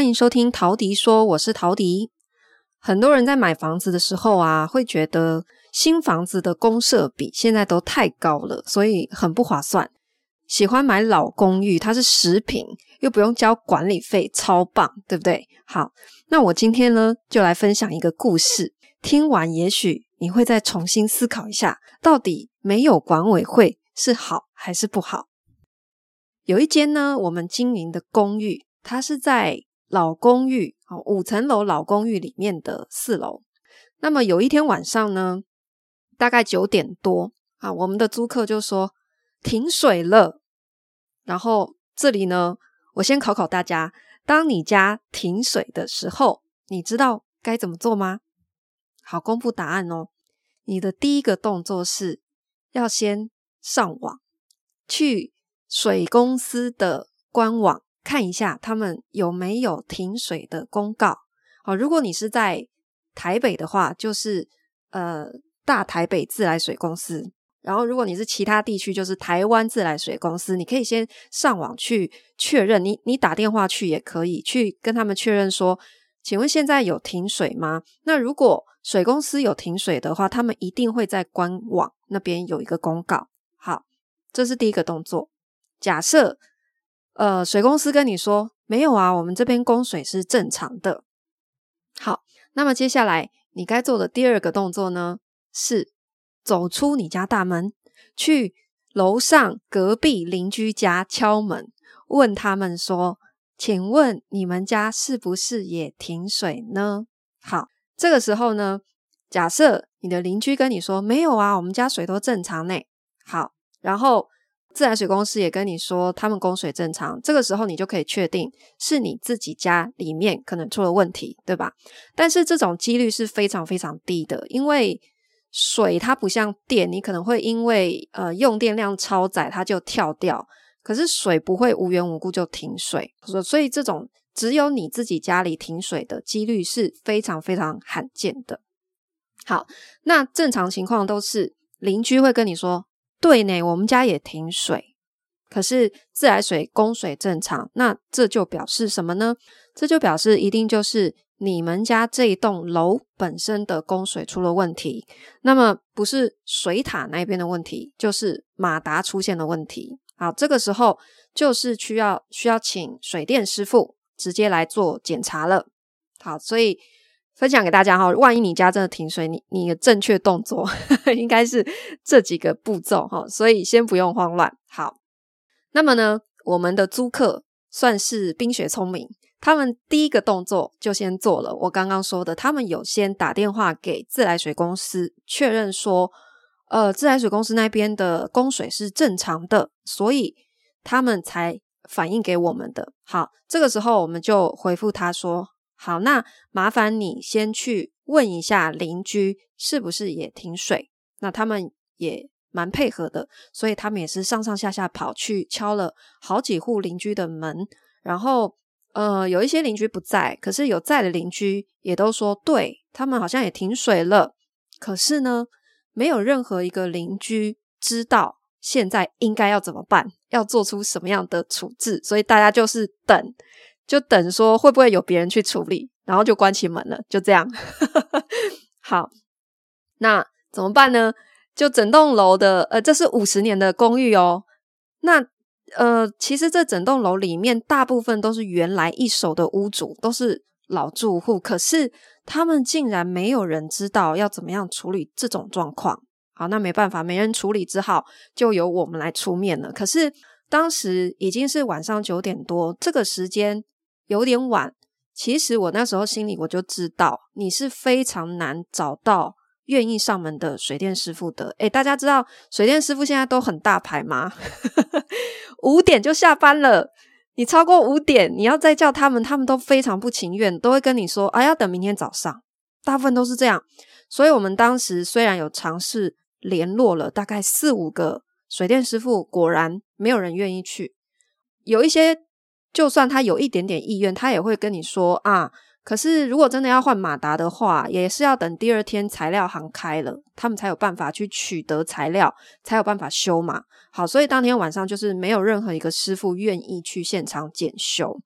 欢迎收听陶迪说，我是陶迪。很多人在买房子的时候啊，会觉得新房子的公设比现在都太高了，所以很不划算。喜欢买老公寓，它是实坪，又不用交管理费，超棒，对不对？好，那我今天呢，就来分享一个故事。听完，也许你会再重新思考一下，到底没有管委会是好还是不好？有一间呢，我们经营的公寓，它是在老公寓，五层楼老公寓里面的四楼。那么有一天晚上呢，大概九点多啊，我们的租客就说停水了。然后这里呢，我先考考大家：当你家停水的时候，你知道该怎么做吗？好，公布答案哦。你的第一个动作是要先上网，去水公司的官网。看一下他们有没有停水的公告。好，如果你是在台北的话，就是呃大台北自来水公司。然后，如果你是其他地区，就是台湾自来水公司。你可以先上网去确认，你你打电话去也可以去跟他们确认说，请问现在有停水吗？那如果水公司有停水的话，他们一定会在官网那边有一个公告。好，这是第一个动作。假设。呃，水公司跟你说没有啊，我们这边供水是正常的。好，那么接下来你该做的第二个动作呢，是走出你家大门，去楼上隔壁邻居家敲门，问他们说：“请问你们家是不是也停水呢？”好，这个时候呢，假设你的邻居跟你说没有啊，我们家水都正常呢。好，然后。自来水公司也跟你说他们供水正常，这个时候你就可以确定是你自己家里面可能出了问题，对吧？但是这种几率是非常非常低的，因为水它不像电，你可能会因为呃用电量超载它就跳掉，可是水不会无缘无故就停水，所以这种只有你自己家里停水的几率是非常非常罕见的。好，那正常情况都是邻居会跟你说。对呢，我们家也停水，可是自来水供水正常，那这就表示什么呢？这就表示一定就是你们家这一栋楼本身的供水出了问题，那么不是水塔那边的问题，就是马达出现了问题。好，这个时候就是需要需要请水电师傅直接来做检查了。好，所以。分享给大家哈，万一你家真的停水，你你的正确动作 应该是这几个步骤哈，所以先不用慌乱。好，那么呢，我们的租客算是冰雪聪明，他们第一个动作就先做了我刚刚说的，他们有先打电话给自来水公司确认说，呃，自来水公司那边的供水是正常的，所以他们才反映给我们的。好，这个时候我们就回复他说。好，那麻烦你先去问一下邻居是不是也停水。那他们也蛮配合的，所以他们也是上上下下跑去敲了好几户邻居的门。然后，呃，有一些邻居不在，可是有在的邻居也都说，对，他们好像也停水了。可是呢，没有任何一个邻居知道现在应该要怎么办，要做出什么样的处置，所以大家就是等。就等说会不会有别人去处理，然后就关起门了，就这样。好，那怎么办呢？就整栋楼的，呃，这是五十年的公寓哦。那呃，其实这整栋楼里面大部分都是原来一手的屋主，都是老住户，可是他们竟然没有人知道要怎么样处理这种状况。好，那没办法，没人处理，只好就由我们来出面了。可是当时已经是晚上九点多，这个时间。有点晚，其实我那时候心里我就知道，你是非常难找到愿意上门的水电师傅的。诶，大家知道水电师傅现在都很大牌吗？五点就下班了，你超过五点，你要再叫他们，他们都非常不情愿，都会跟你说：“啊，要等明天早上。”大部分都是这样。所以我们当时虽然有尝试联络了大概四五个水电师傅，果然没有人愿意去，有一些。就算他有一点点意愿，他也会跟你说啊。可是如果真的要换马达的话，也是要等第二天材料行开了，他们才有办法去取得材料，才有办法修嘛。好，所以当天晚上就是没有任何一个师傅愿意去现场检修，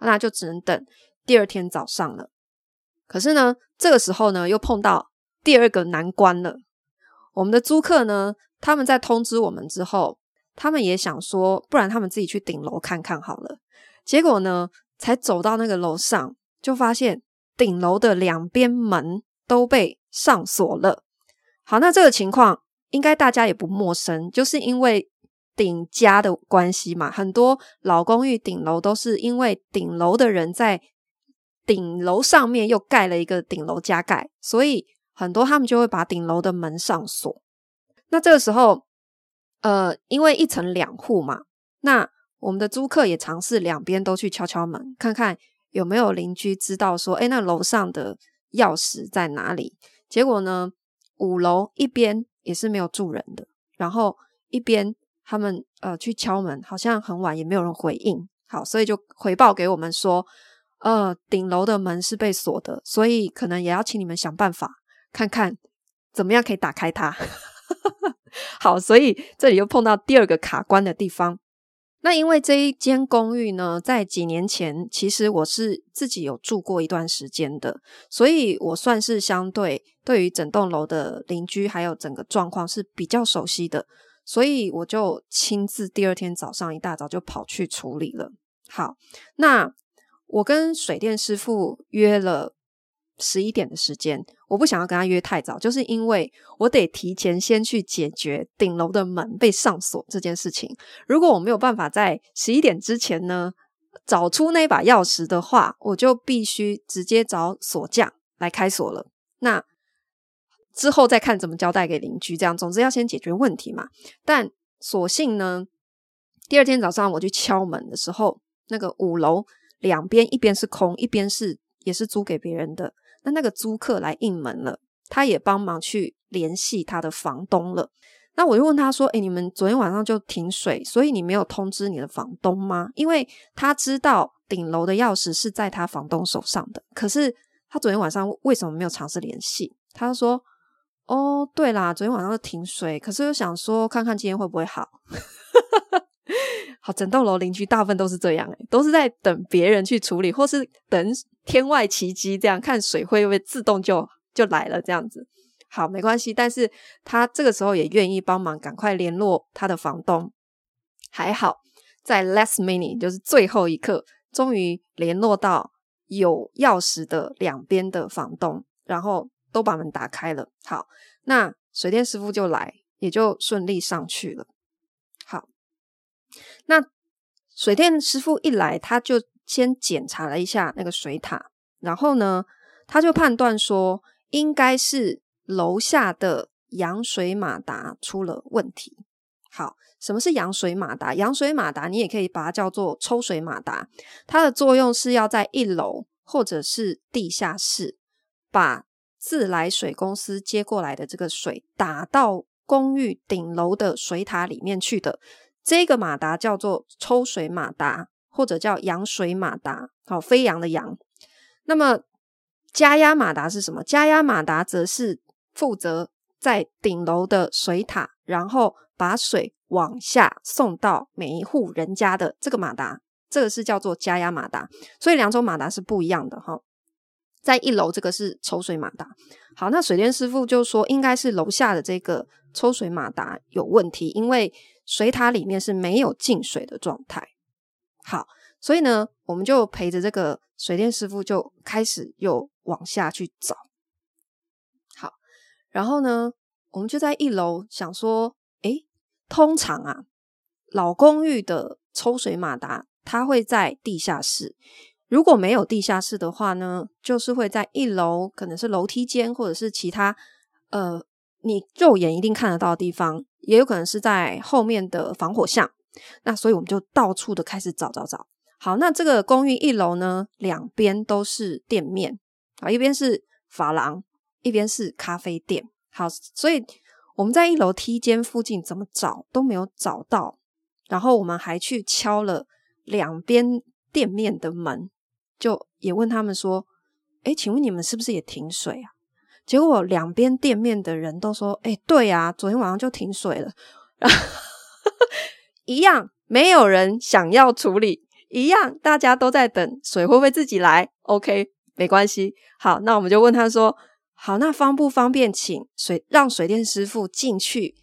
那就只能等第二天早上了。可是呢，这个时候呢，又碰到第二个难关了。我们的租客呢，他们在通知我们之后，他们也想说，不然他们自己去顶楼看看好了。结果呢，才走到那个楼上，就发现顶楼的两边门都被上锁了。好，那这个情况应该大家也不陌生，就是因为顶加的关系嘛。很多老公寓顶楼都是因为顶楼的人在顶楼上面又盖了一个顶楼加盖，所以很多他们就会把顶楼的门上锁。那这个时候，呃，因为一层两户嘛，那我们的租客也尝试两边都去敲敲门，看看有没有邻居知道说，诶，那楼上的钥匙在哪里？结果呢，五楼一边也是没有住人的，然后一边他们呃去敲门，好像很晚也没有人回应。好，所以就回报给我们说，呃，顶楼的门是被锁的，所以可能也要请你们想办法，看看怎么样可以打开它。好，所以这里又碰到第二个卡关的地方。那因为这一间公寓呢，在几年前，其实我是自己有住过一段时间的，所以我算是相对对于整栋楼的邻居还有整个状况是比较熟悉的，所以我就亲自第二天早上一大早就跑去处理了。好，那我跟水电师傅约了。十一点的时间，我不想要跟他约太早，就是因为我得提前先去解决顶楼的门被上锁这件事情。如果我没有办法在十一点之前呢，找出那把钥匙的话，我就必须直接找锁匠来开锁了。那之后再看怎么交代给邻居，这样总之要先解决问题嘛。但所幸呢，第二天早上我去敲门的时候，那个五楼两边一边是空，一边是也是租给别人的。那那个租客来应门了，他也帮忙去联系他的房东了。那我就问他说：“诶，你们昨天晚上就停水，所以你没有通知你的房东吗？”因为他知道顶楼的钥匙是在他房东手上的，可是他昨天晚上为什么没有尝试联系？他就说：“哦，对啦，昨天晚上就停水，可是又想说看看今天会不会好。” 好，整栋楼邻居大部分都是这样，诶，都是在等别人去处理，或是等。天外奇迹，这样看水会不会自动就就来了？这样子好，没关系。但是他这个时候也愿意帮忙，赶快联络他的房东。还好在 last minute，就是最后一刻，终于联络到有钥匙的两边的房东，然后都把门打开了。好，那水电师傅就来，也就顺利上去了。那水电师傅一来，他就。先检查了一下那个水塔，然后呢，他就判断说应该是楼下的扬水马达出了问题。好，什么是扬水马达？扬水马达你也可以把它叫做抽水马达，它的作用是要在一楼或者是地下室把自来水公司接过来的这个水打到公寓顶楼的水塔里面去的。这个马达叫做抽水马达。或者叫扬水马达，好，飞扬的扬。那么加压马达是什么？加压马达则是负责在顶楼的水塔，然后把水往下送到每一户人家的这个马达，这个是叫做加压马达。所以两种马达是不一样的哈。在一楼这个是抽水马达。好，那水电师傅就说应该是楼下的这个抽水马达有问题，因为水塔里面是没有进水的状态。好，所以呢，我们就陪着这个水电师傅就开始又往下去找。好，然后呢，我们就在一楼想说，诶，通常啊，老公寓的抽水马达它会在地下室，如果没有地下室的话呢，就是会在一楼，可能是楼梯间或者是其他呃，你肉眼一定看得到的地方，也有可能是在后面的防火巷。那所以我们就到处的开始找找找。好，那这个公寓一楼呢，两边都是店面，啊，一边是发廊，一边是咖啡店。好，所以我们在一楼梯间附近怎么找都没有找到。然后我们还去敲了两边店面的门，就也问他们说：“诶，请问你们是不是也停水啊？”结果两边店面的人都说：“诶，对啊，昨天晚上就停水了。”然后一样，没有人想要处理，一样，大家都在等水会不会自己来？OK，没关系。好，那我们就问他说：“好，那方不方便请水让水电师傅进去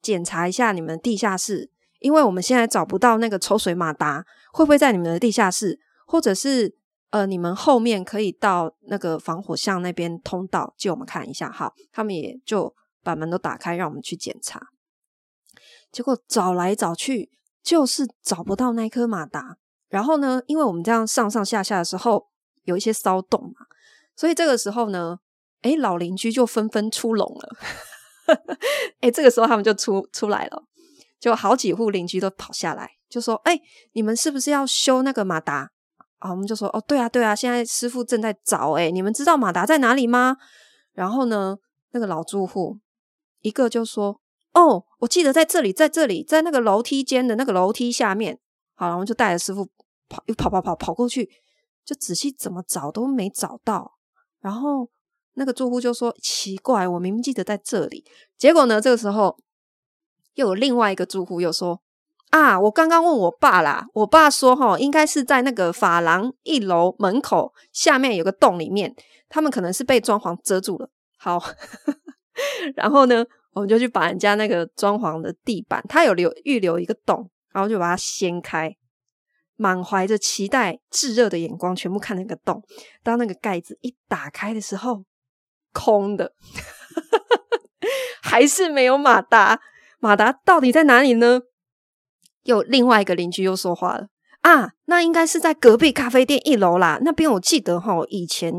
检查一下你们地下室？因为我们现在找不到那个抽水马达，会不会在你们的地下室，或者是呃你们后面可以到那个防火巷那边通道借我们看一下？”好，他们也就把门都打开，让我们去检查。结果找来找去，就是找不到那颗马达。然后呢，因为我们这样上上下下的时候有一些骚动嘛，所以这个时候呢，哎，老邻居就纷纷出笼了。哎，这个时候他们就出出来了，就好几户邻居都跑下来，就说：“哎，你们是不是要修那个马达？”啊，我们就说：“哦，对啊，对啊，现在师傅正在找。哎，你们知道马达在哪里吗？”然后呢，那个老住户一个就说。哦，我记得在这里，在这里，在那个楼梯间的那个楼梯下面。好，然后就带着师傅跑，又跑跑跑跑过去，就仔细怎么找都没找到。然后那个住户就说：“奇怪，我明明记得在这里。”结果呢，这个时候又有另外一个住户又说：“啊，我刚刚问我爸啦，我爸说齁，应该是在那个发廊一楼门口下面有个洞里面，他们可能是被装潢遮住了。”好，然后呢？我们就去把人家那个装潢的地板，他有留预留一个洞，然后就把它掀开，满怀着期待、炙热的眼光，全部看那个洞。当那个盖子一打开的时候，空的，还是没有马达。马达到底在哪里呢？有另外一个邻居又说话了啊，那应该是在隔壁咖啡店一楼啦。那边我记得哈，以前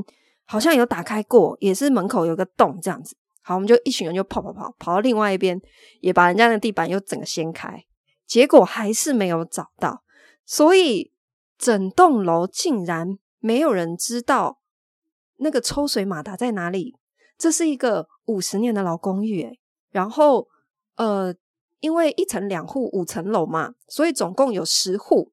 好像有打开过，也是门口有个洞这样子。好，我们就一群人就跑跑跑，跑到另外一边，也把人家的地板又整个掀开，结果还是没有找到，所以整栋楼竟然没有人知道那个抽水马达在哪里。这是一个五十年的老公寓，诶，然后呃，因为一层两户五层楼嘛，所以总共有十户。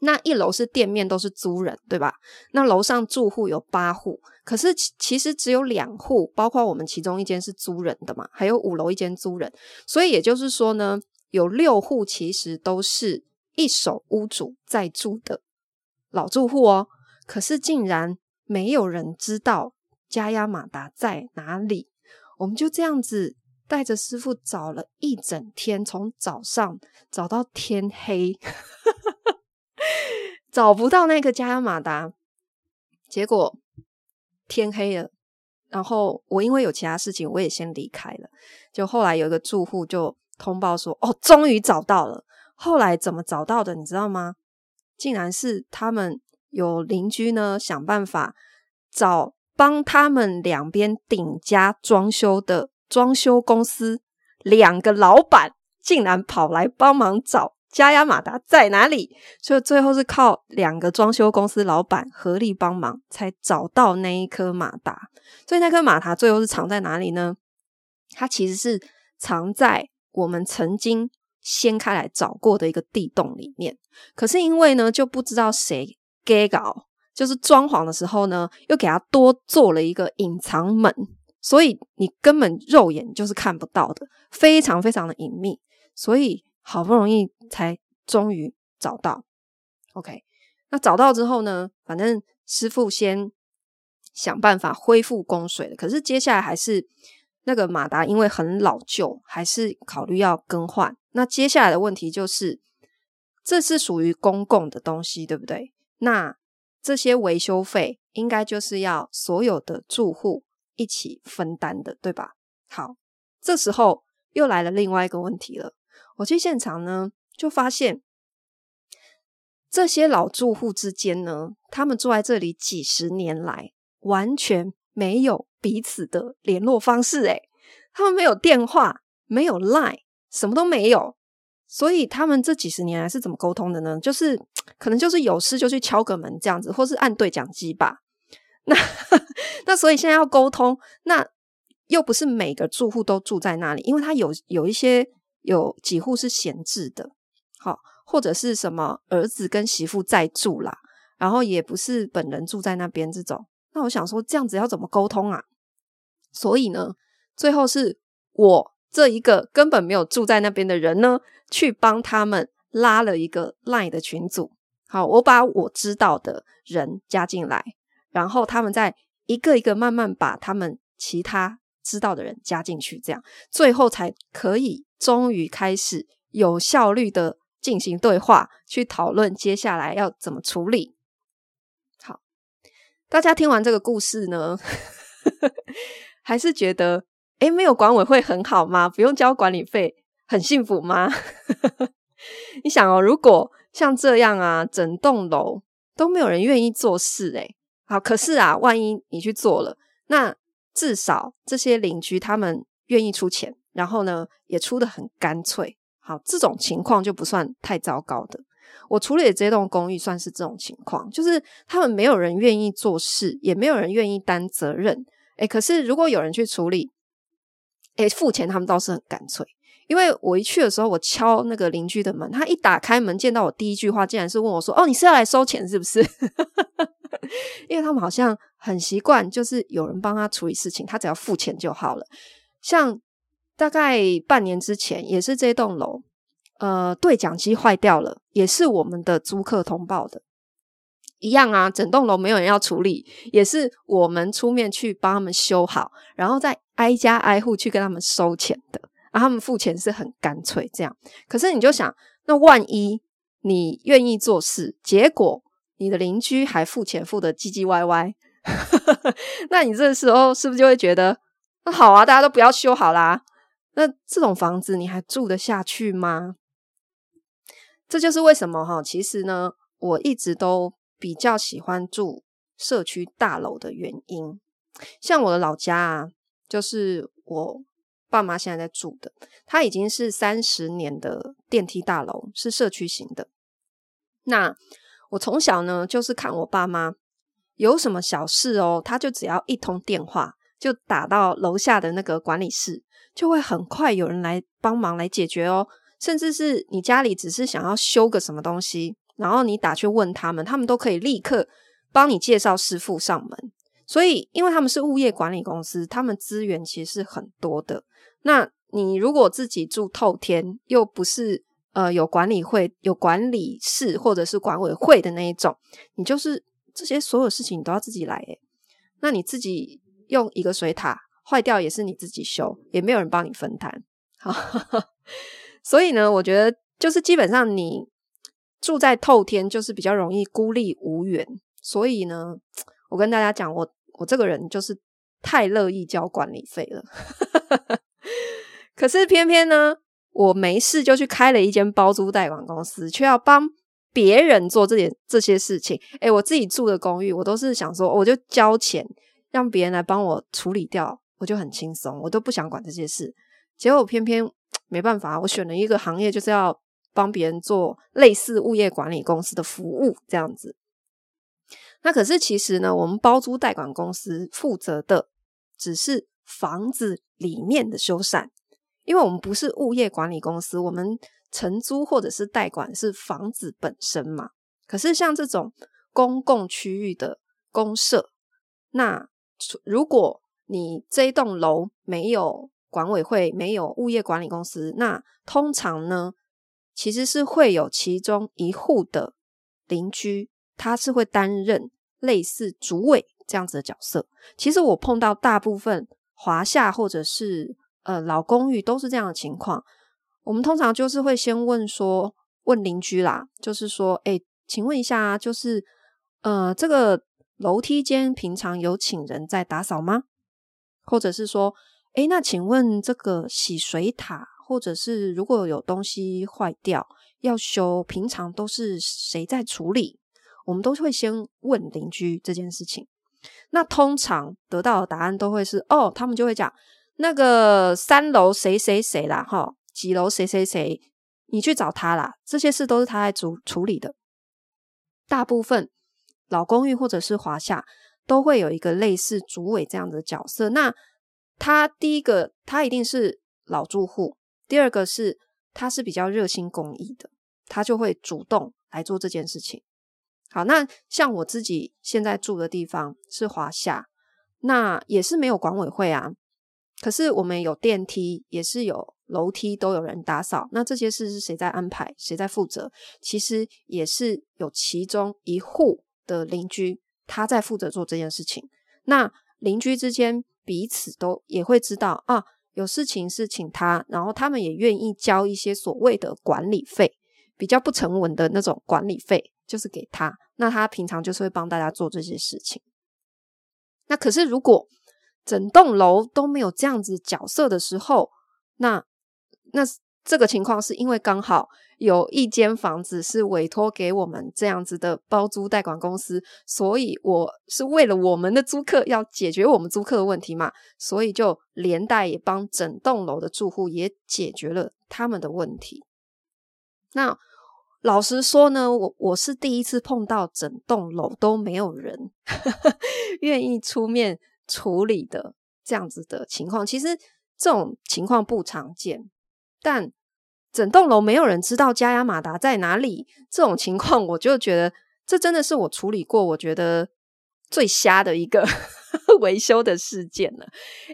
那一楼是店面，都是租人，对吧？那楼上住户有八户，可是其其实只有两户，包括我们其中一间是租人的嘛，还有五楼一间租人，所以也就是说呢，有六户其实都是一手屋主在住的老住户哦。可是竟然没有人知道加压马达在哪里，我们就这样子带着师傅找了一整天，从早上找到天黑。找不到那个加马达，结果天黑了。然后我因为有其他事情，我也先离开了。就后来有一个住户就通报说：“哦，终于找到了。”后来怎么找到的？你知道吗？竟然是他们有邻居呢，想办法找帮他们两边顶加装修的装修公司，两个老板竟然跑来帮忙找。加压马达在哪里？所以最后是靠两个装修公司老板合力帮忙，才找到那一颗马达。所以那颗马达最后是藏在哪里呢？它其实是藏在我们曾经掀开来找过的一个地洞里面。可是因为呢，就不知道谁给搞，就是装潢的时候呢，又给它多做了一个隐藏门，所以你根本肉眼就是看不到的，非常非常的隐秘。所以。好不容易才终于找到，OK。那找到之后呢，反正师傅先想办法恢复供水了。可是接下来还是那个马达，因为很老旧，还是考虑要更换。那接下来的问题就是，这是属于公共的东西，对不对？那这些维修费应该就是要所有的住户一起分担的，对吧？好，这时候又来了另外一个问题了。我去现场呢，就发现这些老住户之间呢，他们住在这里几十年来，完全没有彼此的联络方式。诶，他们没有电话，没有 Line，什么都没有。所以他们这几十年来是怎么沟通的呢？就是 可能就是有事就去敲个门这样子，或是按对讲机吧。那那所以现在要沟通，那又不是每个住户都住在那里，因为他有有一些。有几户是闲置的，好，或者是什么儿子跟媳妇在住啦，然后也不是本人住在那边这种。那我想说，这样子要怎么沟通啊？所以呢，最后是我这一个根本没有住在那边的人呢，去帮他们拉了一个 LINE 的群组。好，我把我知道的人加进来，然后他们再一个一个慢慢把他们其他知道的人加进去，这样最后才可以终于开始有效率的进行对话，去讨论接下来要怎么处理。好，大家听完这个故事呢，还是觉得诶，没有管委会很好吗？不用交管理费，很幸福吗？你想哦，如果像这样啊，整栋楼都没有人愿意做事，诶，好，可是啊，万一你去做了，那至少这些邻居他们愿意出钱，然后呢，也出得很干脆。好，这种情况就不算太糟糕的。我处理的这栋公寓算是这种情况，就是他们没有人愿意做事，也没有人愿意担责任。诶，可是如果有人去处理，诶，付钱他们倒是很干脆。因为我一去的时候，我敲那个邻居的门，他一打开门见到我，第一句话竟然是问我说：“哦，你是要来收钱是不是？” 因为他们好像很习惯，就是有人帮他处理事情，他只要付钱就好了。像大概半年之前，也是这栋楼，呃，对讲机坏掉了，也是我们的租客通报的，一样啊，整栋楼没有人要处理，也是我们出面去帮他们修好，然后再挨家挨户去跟他们收钱的。啊，他们付钱是很干脆这样，可是你就想，那万一你愿意做事，结果你的邻居还付钱付得唧唧歪歪，那你这时候是不是就会觉得，那好啊，大家都不要修好啦？那这种房子你还住得下去吗？这就是为什么哈，其实呢，我一直都比较喜欢住社区大楼的原因。像我的老家啊，就是我。爸妈现在在住的，它已经是三十年的电梯大楼，是社区型的。那我从小呢，就是看我爸妈有什么小事哦，他就只要一通电话，就打到楼下的那个管理室，就会很快有人来帮忙来解决哦。甚至是你家里只是想要修个什么东西，然后你打去问他们，他们都可以立刻帮你介绍师傅上门。所以，因为他们是物业管理公司，他们资源其实是很多的。那你如果自己住透天，又不是呃有管理会、有管理室或者是管委会的那一种，你就是这些所有事情你都要自己来诶。那你自己用一个水塔坏掉也是你自己修，也没有人帮你分摊。好，所以呢，我觉得就是基本上你住在透天，就是比较容易孤立无援。所以呢，我跟大家讲，我我这个人就是太乐意交管理费了。可是偏偏呢，我没事就去开了一间包租代管公司，却要帮别人做这点这些事情。诶，我自己住的公寓，我都是想说，我就交钱让别人来帮我处理掉，我就很轻松，我都不想管这些事。结果偏偏 没办法，我选了一个行业，就是要帮别人做类似物业管理公司的服务这样子。那可是其实呢，我们包租代管公司负责的只是房子里面的修缮，因为我们不是物业管理公司，我们承租或者是代管是房子本身嘛。可是像这种公共区域的公社，那如果你这栋楼没有管委会，没有物业管理公司，那通常呢，其实是会有其中一户的邻居，他是会担任类似主委这样子的角色。其实我碰到大部分。华夏或者是呃老公寓都是这样的情况，我们通常就是会先问说，问邻居啦，就是说，哎，请问一下，就是呃这个楼梯间平常有请人在打扫吗？或者是说，哎，那请问这个洗水塔，或者是如果有东西坏掉要修，平常都是谁在处理？我们都会先问邻居这件事情。那通常得到的答案都会是哦，他们就会讲那个三楼谁谁谁啦，哈，几楼谁谁谁，你去找他啦。这些事都是他在处处理的。大部分老公寓或者是华夏都会有一个类似主委这样的角色。那他第一个，他一定是老住户；第二个是他是比较热心公益的，他就会主动来做这件事情。好，那像我自己现在住的地方是华夏，那也是没有管委会啊。可是我们有电梯，也是有楼梯，都有人打扫。那这些事是谁在安排？谁在负责？其实也是有其中一户的邻居他在负责做这件事情。那邻居之间彼此都也会知道啊，有事情是请他，然后他们也愿意交一些所谓的管理费，比较不成文的那种管理费，就是给他。那他平常就是会帮大家做这些事情。那可是如果整栋楼都没有这样子角色的时候，那那这个情况是因为刚好有一间房子是委托给我们这样子的包租代管公司，所以我是为了我们的租客要解决我们租客的问题嘛，所以就连带也帮整栋楼的住户也解决了他们的问题。那老实说呢，我我是第一次碰到整栋楼都没有人 愿意出面。处理的这样子的情况，其实这种情况不常见，但整栋楼没有人知道加压马达在哪里，这种情况我就觉得这真的是我处理过我觉得最瞎的一个 维修的事件了，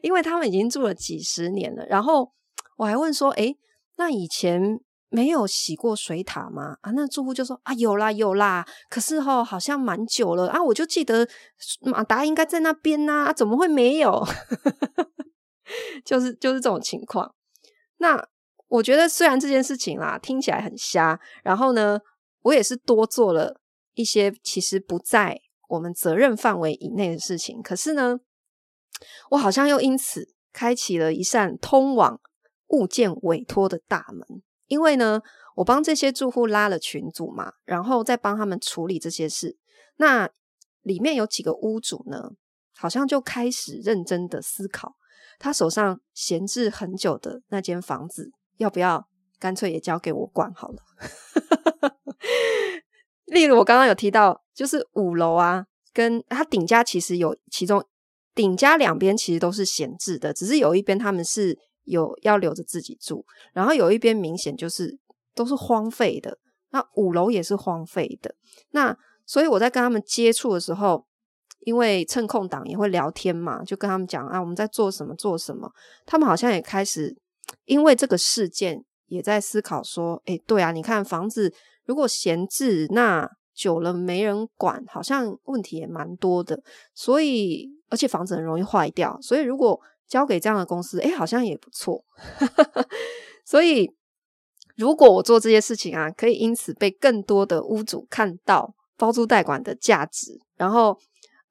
因为他们已经住了几十年了，然后我还问说，诶，那以前。没有洗过水塔吗？啊，那住户就说啊，有啦有啦，可是齁好像蛮久了啊，我就记得马达应该在那边呐，怎么会没有？就是就是这种情况。那我觉得虽然这件事情啦听起来很瞎，然后呢，我也是多做了一些其实不在我们责任范围以内的事情，可是呢，我好像又因此开启了一扇通往物件委托的大门。因为呢，我帮这些住户拉了群组嘛，然后再帮他们处理这些事。那里面有几个屋主呢，好像就开始认真的思考，他手上闲置很久的那间房子，要不要干脆也交给我管好了？例如我刚刚有提到，就是五楼啊，跟他顶加其实有其中顶加两边其实都是闲置的，只是有一边他们是。有要留着自己住，然后有一边明显就是都是荒废的，那五楼也是荒废的。那所以我在跟他们接触的时候，因为趁空档也会聊天嘛，就跟他们讲啊，我们在做什么做什么。他们好像也开始因为这个事件也在思考说，诶，对啊，你看房子如果闲置，那久了没人管，好像问题也蛮多的。所以而且房子很容易坏掉，所以如果交给这样的公司，诶，好像也不错。所以，如果我做这些事情啊，可以因此被更多的屋主看到包租代管的价值，然后，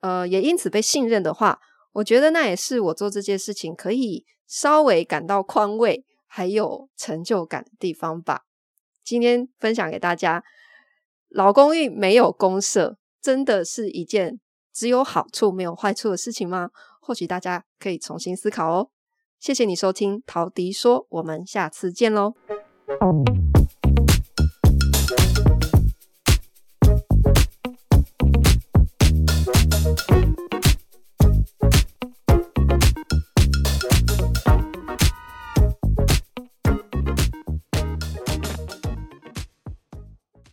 呃，也因此被信任的话，我觉得那也是我做这件事情可以稍微感到宽慰还有成就感的地方吧。今天分享给大家，老公寓没有公社，真的是一件只有好处没有坏处的事情吗？或许大家可以重新思考哦。谢谢你收听陶迪说，我们下次见喽。